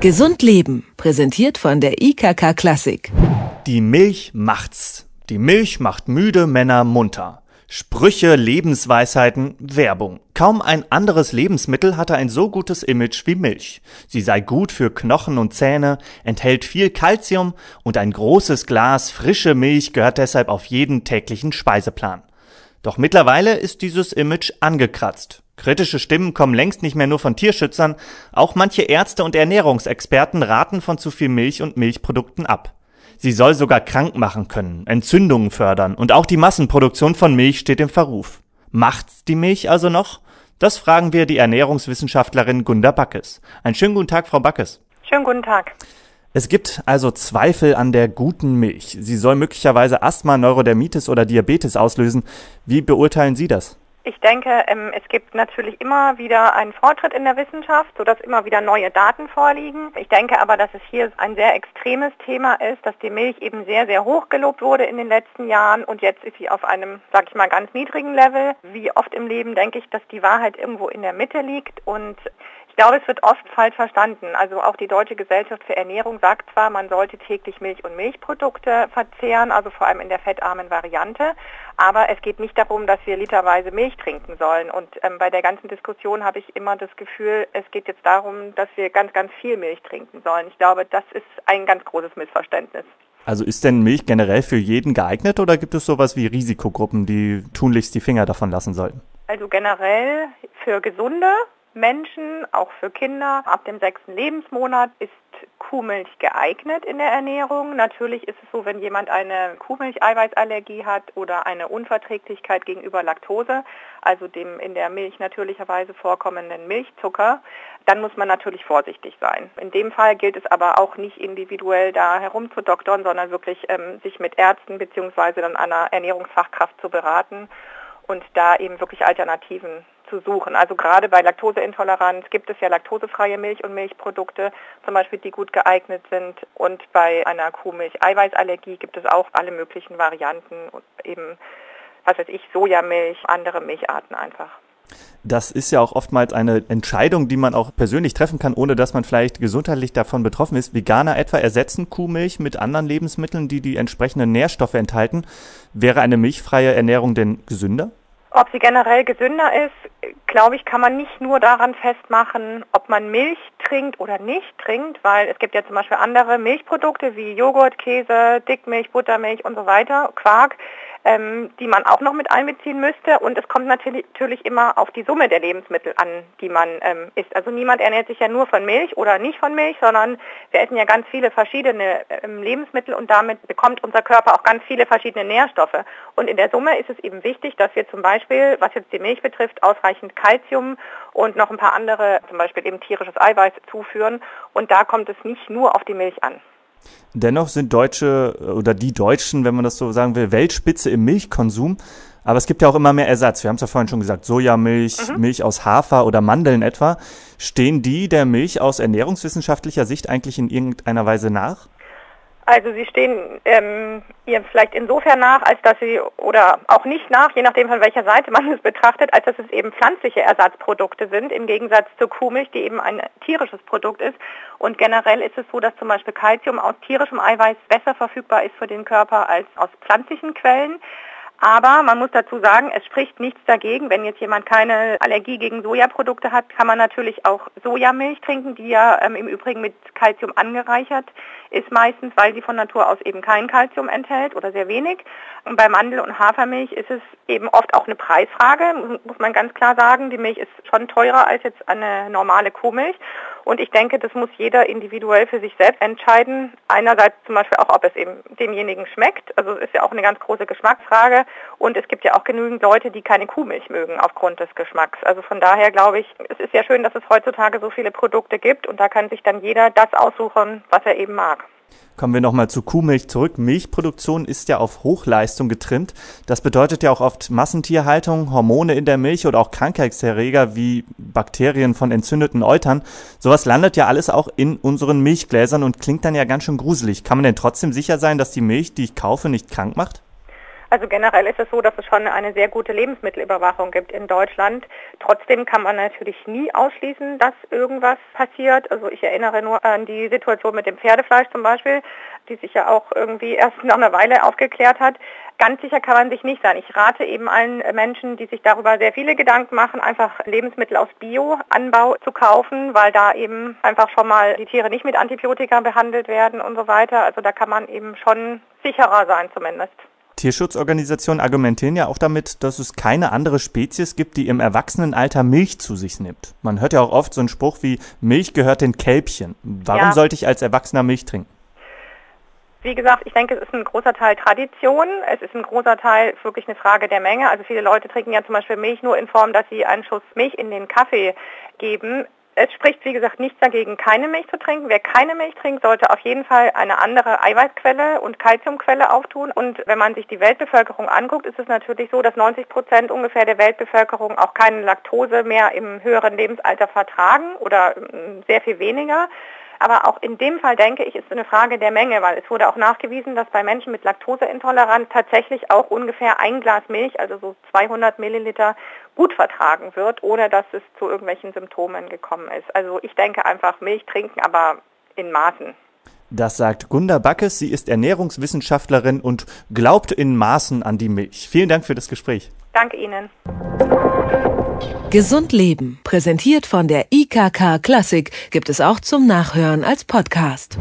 Gesund Leben, präsentiert von der IKK Klassik. Die Milch macht's. Die Milch macht müde Männer munter. Sprüche, Lebensweisheiten, Werbung. Kaum ein anderes Lebensmittel hatte ein so gutes Image wie Milch. Sie sei gut für Knochen und Zähne, enthält viel Kalzium und ein großes Glas frische Milch gehört deshalb auf jeden täglichen Speiseplan. Doch mittlerweile ist dieses Image angekratzt. Kritische Stimmen kommen längst nicht mehr nur von Tierschützern, auch manche Ärzte und Ernährungsexperten raten von zu viel Milch und Milchprodukten ab. Sie soll sogar krank machen können, Entzündungen fördern und auch die Massenproduktion von Milch steht im Verruf. Macht's die Milch also noch? Das fragen wir die Ernährungswissenschaftlerin Gunda Backes. Einen schönen guten Tag, Frau Backes. Schönen guten Tag. Es gibt also Zweifel an der guten Milch. Sie soll möglicherweise Asthma, Neurodermitis oder Diabetes auslösen. Wie beurteilen Sie das? Ich denke, ähm, es gibt natürlich immer wieder einen Fortschritt in der Wissenschaft, sodass immer wieder neue Daten vorliegen. Ich denke aber, dass es hier ein sehr extremes Thema ist, dass die Milch eben sehr, sehr hoch gelobt wurde in den letzten Jahren und jetzt ist sie auf einem, sag ich mal, ganz niedrigen Level. Wie oft im Leben denke ich, dass die Wahrheit irgendwo in der Mitte liegt und glaube, es wird oft falsch verstanden. Also auch die Deutsche Gesellschaft für Ernährung sagt zwar, man sollte täglich Milch und Milchprodukte verzehren, also vor allem in der fettarmen Variante, aber es geht nicht darum, dass wir literweise Milch trinken sollen. Und ähm, bei der ganzen Diskussion habe ich immer das Gefühl, es geht jetzt darum, dass wir ganz, ganz viel Milch trinken sollen. Ich glaube, das ist ein ganz großes Missverständnis. Also ist denn Milch generell für jeden geeignet oder gibt es sowas wie Risikogruppen, die tunlichst die Finger davon lassen sollten? Also generell für gesunde Menschen, auch für Kinder. Ab dem sechsten Lebensmonat ist Kuhmilch geeignet in der Ernährung. Natürlich ist es so, wenn jemand eine Kuhmilcheiweißallergie hat oder eine Unverträglichkeit gegenüber Laktose, also dem in der Milch natürlicherweise vorkommenden Milchzucker, dann muss man natürlich vorsichtig sein. In dem Fall gilt es aber auch nicht individuell da herumzudoktern, sondern wirklich ähm, sich mit Ärzten bzw. dann einer Ernährungsfachkraft zu beraten und da eben wirklich Alternativen zu suchen. Also gerade bei Laktoseintoleranz gibt es ja laktosefreie Milch und Milchprodukte, zum Beispiel, die gut geeignet sind. Und bei einer Kuhmilch-Eiweißallergie gibt es auch alle möglichen Varianten, eben, was weiß ich, Sojamilch, andere Milcharten einfach. Das ist ja auch oftmals eine Entscheidung, die man auch persönlich treffen kann, ohne dass man vielleicht gesundheitlich davon betroffen ist. Veganer etwa ersetzen Kuhmilch mit anderen Lebensmitteln, die die entsprechenden Nährstoffe enthalten. Wäre eine milchfreie Ernährung denn gesünder? Ob sie generell gesünder ist, glaube ich, kann man nicht nur daran festmachen, ob man Milch trinkt oder nicht trinkt, weil es gibt ja zum Beispiel andere Milchprodukte wie Joghurt, Käse, Dickmilch, Buttermilch und so weiter, Quark, ähm, die man auch noch mit einbeziehen müsste. Und es kommt natürlich, immer auf die Summe der Lebensmittel an, die man ähm, isst. Also niemand ernährt sich ja nur von Milch oder nicht von Milch, sondern wir essen ja ganz viele verschiedene ähm, Lebensmittel und damit bekommt unser Körper auch ganz viele verschiedene Nährstoffe. Und in der Summe ist es eben wichtig, dass wir zum Beispiel, was jetzt die Milch betrifft, ausreichend Kalzium und noch ein paar andere, zum Beispiel eben tierisches Eiweiß zuführen. Und da kommt es nicht nur auf die Milch an. Dennoch sind Deutsche oder die Deutschen, wenn man das so sagen will, Weltspitze im Milchkonsum. Aber es gibt ja auch immer mehr Ersatz. Wir haben es ja vorhin schon gesagt, Sojamilch, mhm. Milch aus Hafer oder Mandeln etwa. Stehen die der Milch aus ernährungswissenschaftlicher Sicht eigentlich in irgendeiner Weise nach? Also sie stehen ähm, ihr vielleicht insofern nach, als dass sie, oder auch nicht nach, je nachdem von welcher Seite man es betrachtet, als dass es eben pflanzliche Ersatzprodukte sind, im Gegensatz zur Kuhmilch, die eben ein tierisches Produkt ist. Und generell ist es so, dass zum Beispiel Kalzium aus tierischem Eiweiß besser verfügbar ist für den Körper als aus pflanzlichen Quellen. Aber man muss dazu sagen, es spricht nichts dagegen. Wenn jetzt jemand keine Allergie gegen Sojaprodukte hat, kann man natürlich auch Sojamilch trinken, die ja ähm, im Übrigen mit Kalzium angereichert ist meistens, weil sie von Natur aus eben kein Kalzium enthält oder sehr wenig. Und bei Mandel- und Hafermilch ist es eben oft auch eine Preisfrage, muss man ganz klar sagen. Die Milch ist schon teurer als jetzt eine normale Kuhmilch. Und ich denke, das muss jeder individuell für sich selbst entscheiden. Einerseits zum Beispiel auch, ob es eben demjenigen schmeckt. Also es ist ja auch eine ganz große Geschmacksfrage. Und es gibt ja auch genügend Leute, die keine Kuhmilch mögen aufgrund des Geschmacks. Also von daher glaube ich, es ist ja schön, dass es heutzutage so viele Produkte gibt und da kann sich dann jeder das aussuchen, was er eben mag. Kommen wir nochmal zu Kuhmilch zurück. Milchproduktion ist ja auf Hochleistung getrimmt. Das bedeutet ja auch oft Massentierhaltung, Hormone in der Milch oder auch Krankheitserreger wie Bakterien von entzündeten Eutern. Sowas landet ja alles auch in unseren Milchgläsern und klingt dann ja ganz schön gruselig. Kann man denn trotzdem sicher sein, dass die Milch, die ich kaufe, nicht krank macht? Also generell ist es so, dass es schon eine sehr gute Lebensmittelüberwachung gibt in Deutschland. Trotzdem kann man natürlich nie ausschließen, dass irgendwas passiert. Also ich erinnere nur an die Situation mit dem Pferdefleisch zum Beispiel, die sich ja auch irgendwie erst nach einer Weile aufgeklärt hat. Ganz sicher kann man sich nicht sein. Ich rate eben allen Menschen, die sich darüber sehr viele Gedanken machen, einfach Lebensmittel aus Bioanbau zu kaufen, weil da eben einfach schon mal die Tiere nicht mit Antibiotika behandelt werden und so weiter. Also da kann man eben schon sicherer sein zumindest. Tierschutzorganisationen argumentieren ja auch damit, dass es keine andere Spezies gibt, die im Erwachsenenalter Milch zu sich nimmt. Man hört ja auch oft so einen Spruch wie Milch gehört den Kälbchen. Warum ja. sollte ich als Erwachsener Milch trinken? Wie gesagt, ich denke, es ist ein großer Teil Tradition. Es ist ein großer Teil wirklich eine Frage der Menge. Also viele Leute trinken ja zum Beispiel Milch nur in Form, dass sie einen Schuss Milch in den Kaffee geben. Es spricht, wie gesagt, nichts dagegen, keine Milch zu trinken. Wer keine Milch trinkt, sollte auf jeden Fall eine andere Eiweißquelle und Kalziumquelle auftun. Und wenn man sich die Weltbevölkerung anguckt, ist es natürlich so, dass 90 Prozent ungefähr der Weltbevölkerung auch keine Laktose mehr im höheren Lebensalter vertragen oder mm, sehr viel weniger. Aber auch in dem Fall denke ich, ist es eine Frage der Menge, weil es wurde auch nachgewiesen, dass bei Menschen mit Laktoseintoleranz tatsächlich auch ungefähr ein Glas Milch, also so 200 Milliliter, gut vertragen wird, ohne dass es zu irgendwelchen Symptomen gekommen ist. Also ich denke einfach Milch trinken, aber in Maßen. Das sagt Gunda Backes. Sie ist Ernährungswissenschaftlerin und glaubt in Maßen an die Milch. Vielen Dank für das Gespräch. Danke Ihnen. Gesund Leben, präsentiert von der IKK Klassik, gibt es auch zum Nachhören als Podcast.